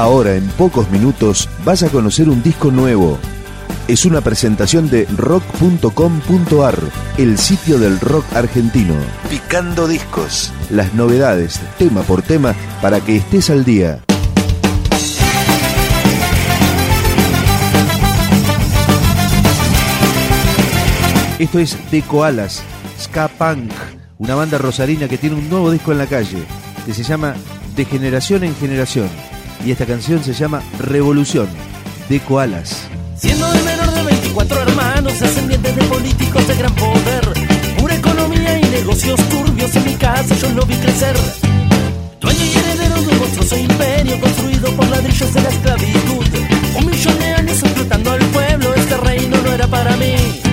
Ahora, en pocos minutos, vas a conocer un disco nuevo. Es una presentación de rock.com.ar, el sitio del rock argentino. Picando discos. Las novedades, tema por tema, para que estés al día. Esto es De Koalas, Ska Punk, una banda rosarina que tiene un nuevo disco en la calle, que se llama De Generación en Generación. Y esta canción se llama Revolución, de Koalas. Siendo el menor de 24 hermanos, descendientes de políticos de gran poder, pura economía y negocios turbios en mi casa yo lo vi crecer. Dueño y heredero de un monstruoso imperio construido por ladrillos de la esclavitud. Un millón de años explotando al pueblo, este reino no era para mí.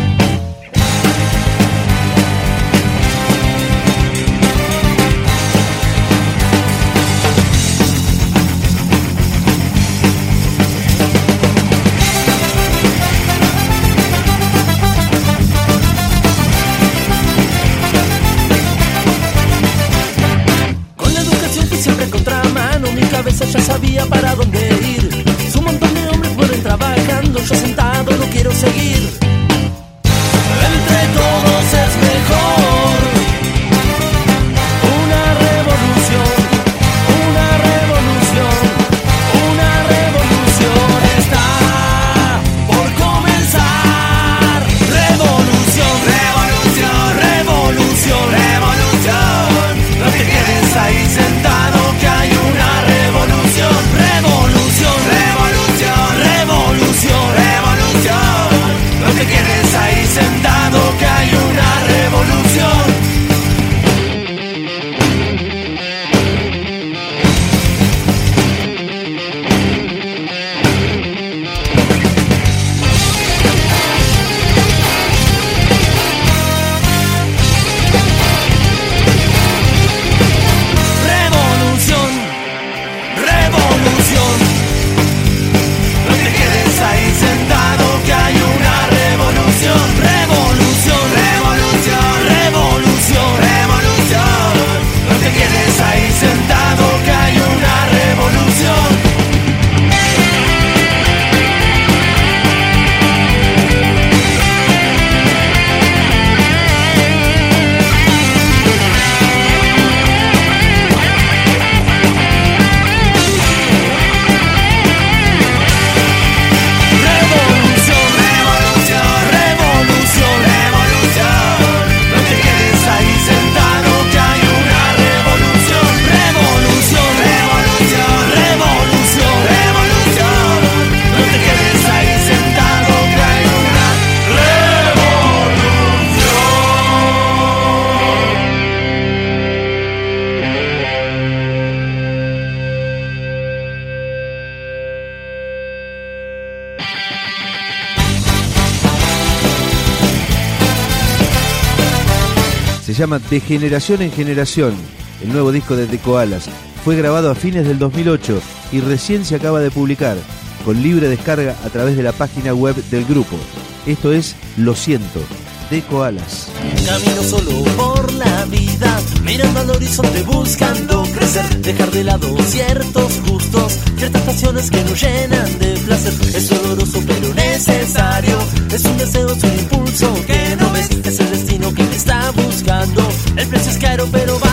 De Generación en Generación, el nuevo disco de The Koalas. Fue grabado a fines del 2008 y recién se acaba de publicar, con libre descarga a través de la página web del grupo. Esto es Lo Siento, de Koalas. Camino solo por la vida, mirando al horizonte buscando crecer, dejar de lado ciertos gustos, ciertas pasiones que nos llenan de placer. Es doloroso pero necesario, es un deseo, es un impulso que no ves, es el destino que te está buscando. El precio es caro pero vas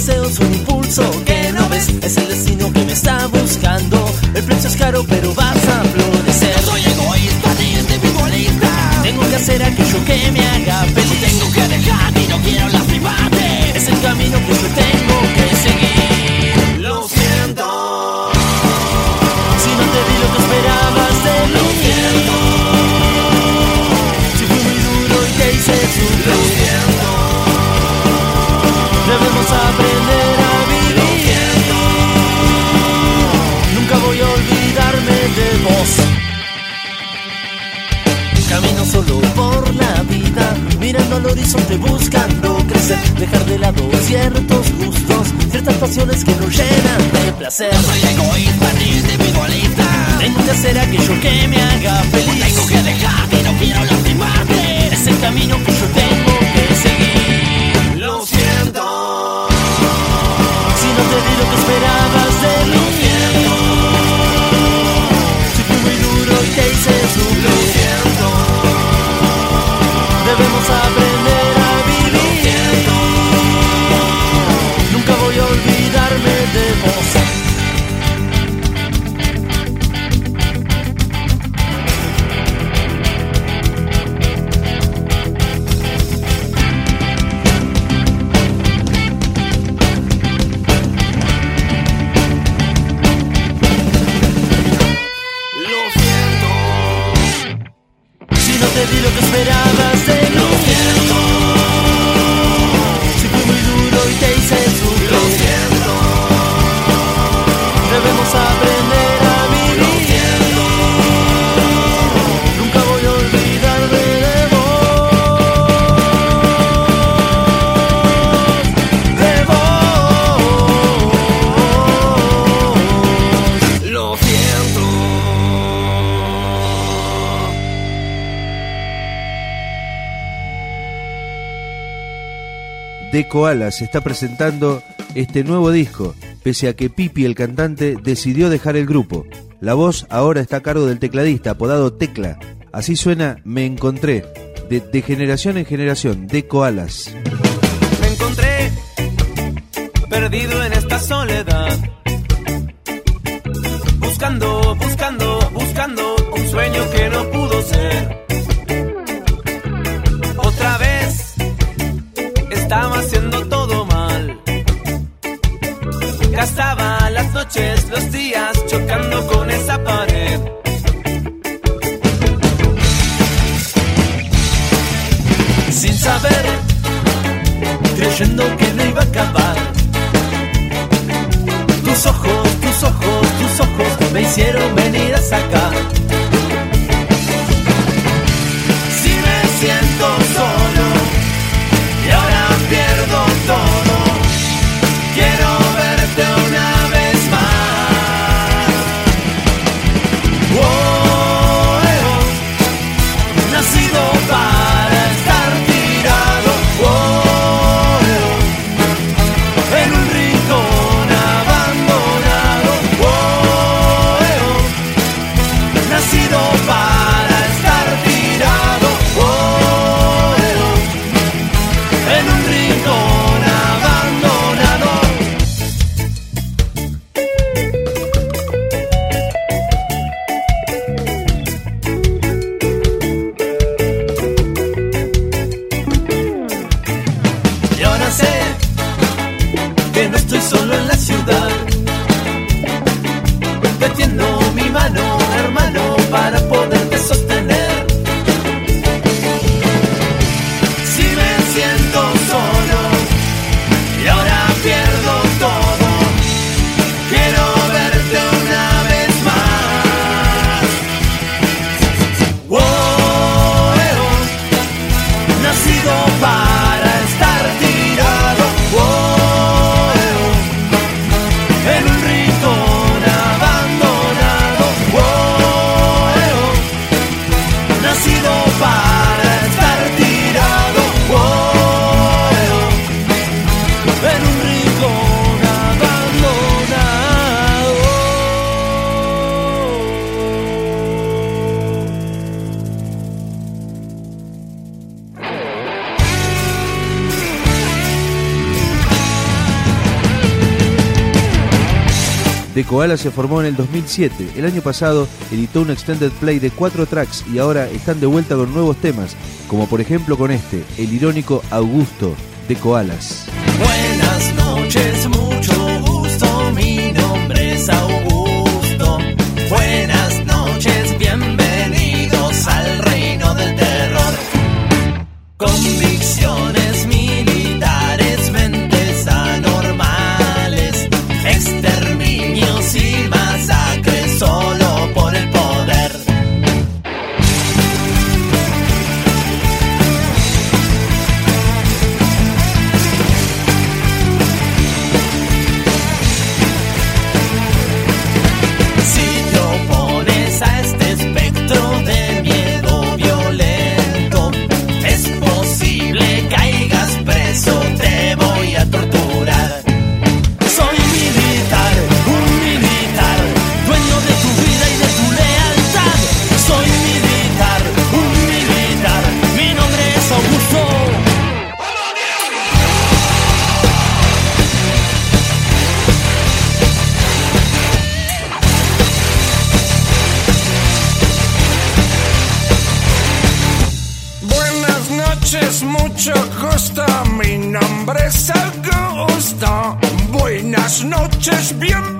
Es un deseo, es un impulso que no ves. Es el destino que me está buscando. El precio es caro pero vas a florecer. soy egoísta ni individualista. Tengo que hacer aquello que me haga feliz. Tengo que dejar placer. No soy egoísta ni individualista. Nunca será aquello que me haga feliz. Tengo que dejarte y no quiero lastimarte. Es el camino que yo tengo que seguir. de Koala se está presentando este nuevo disco, pese a que Pipi, el cantante, decidió dejar el grupo. La voz ahora está a cargo del tecladista, apodado Tecla. Así suena Me Encontré, de, generación en generación, de Koalas. Me encontré, perdido en esta soledad, buscando, buscando quisieron venir hasta acá. Koala se formó en el 2007. El año pasado editó un extended play de cuatro tracks y ahora están de vuelta con nuevos temas, como por ejemplo con este, el irónico Augusto de Koalas. chociaż wiem,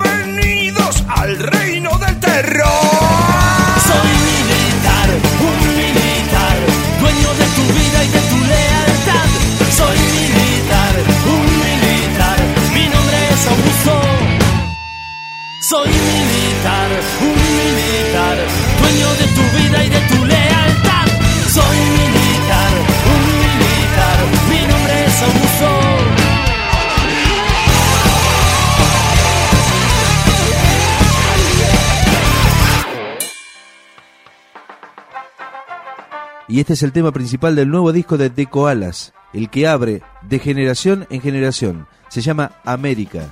Y este es el tema principal del nuevo disco de Deco Alas, el que abre de generación en generación. Se llama América.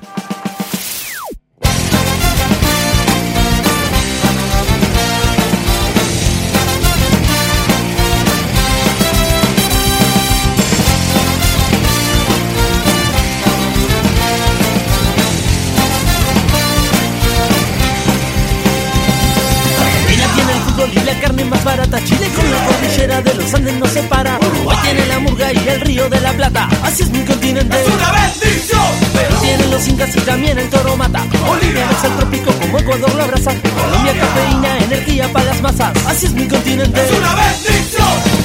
barata Chile con la cordillera de los Andes no se para. Uruguay tiene la murga y el río de la plata. Así es mi continente. ¡Es una bendición! Pero tienen los incas y también el toro mata. Bolivia es el trópico como Ecuador lo abraza. Colombia cafeína, energía para las masas. Así es mi continente. ¡Es una bendición!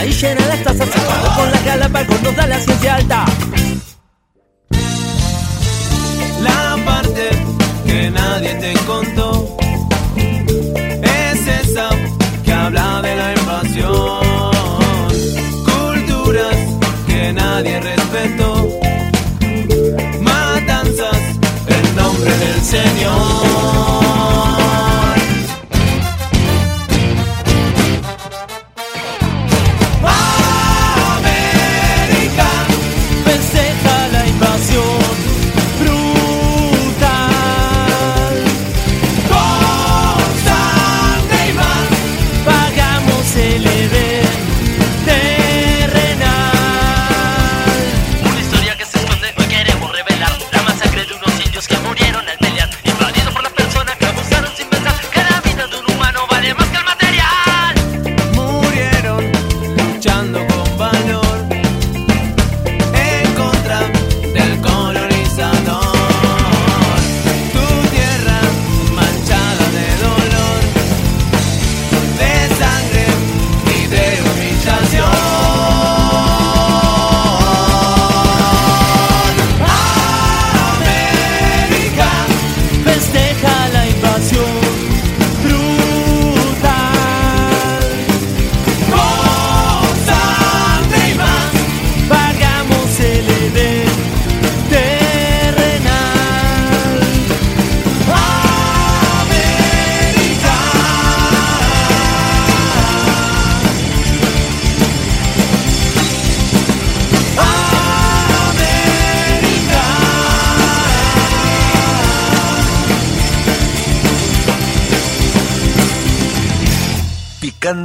Maíz llena las tazas con la Galápagos nos da la ciencia alta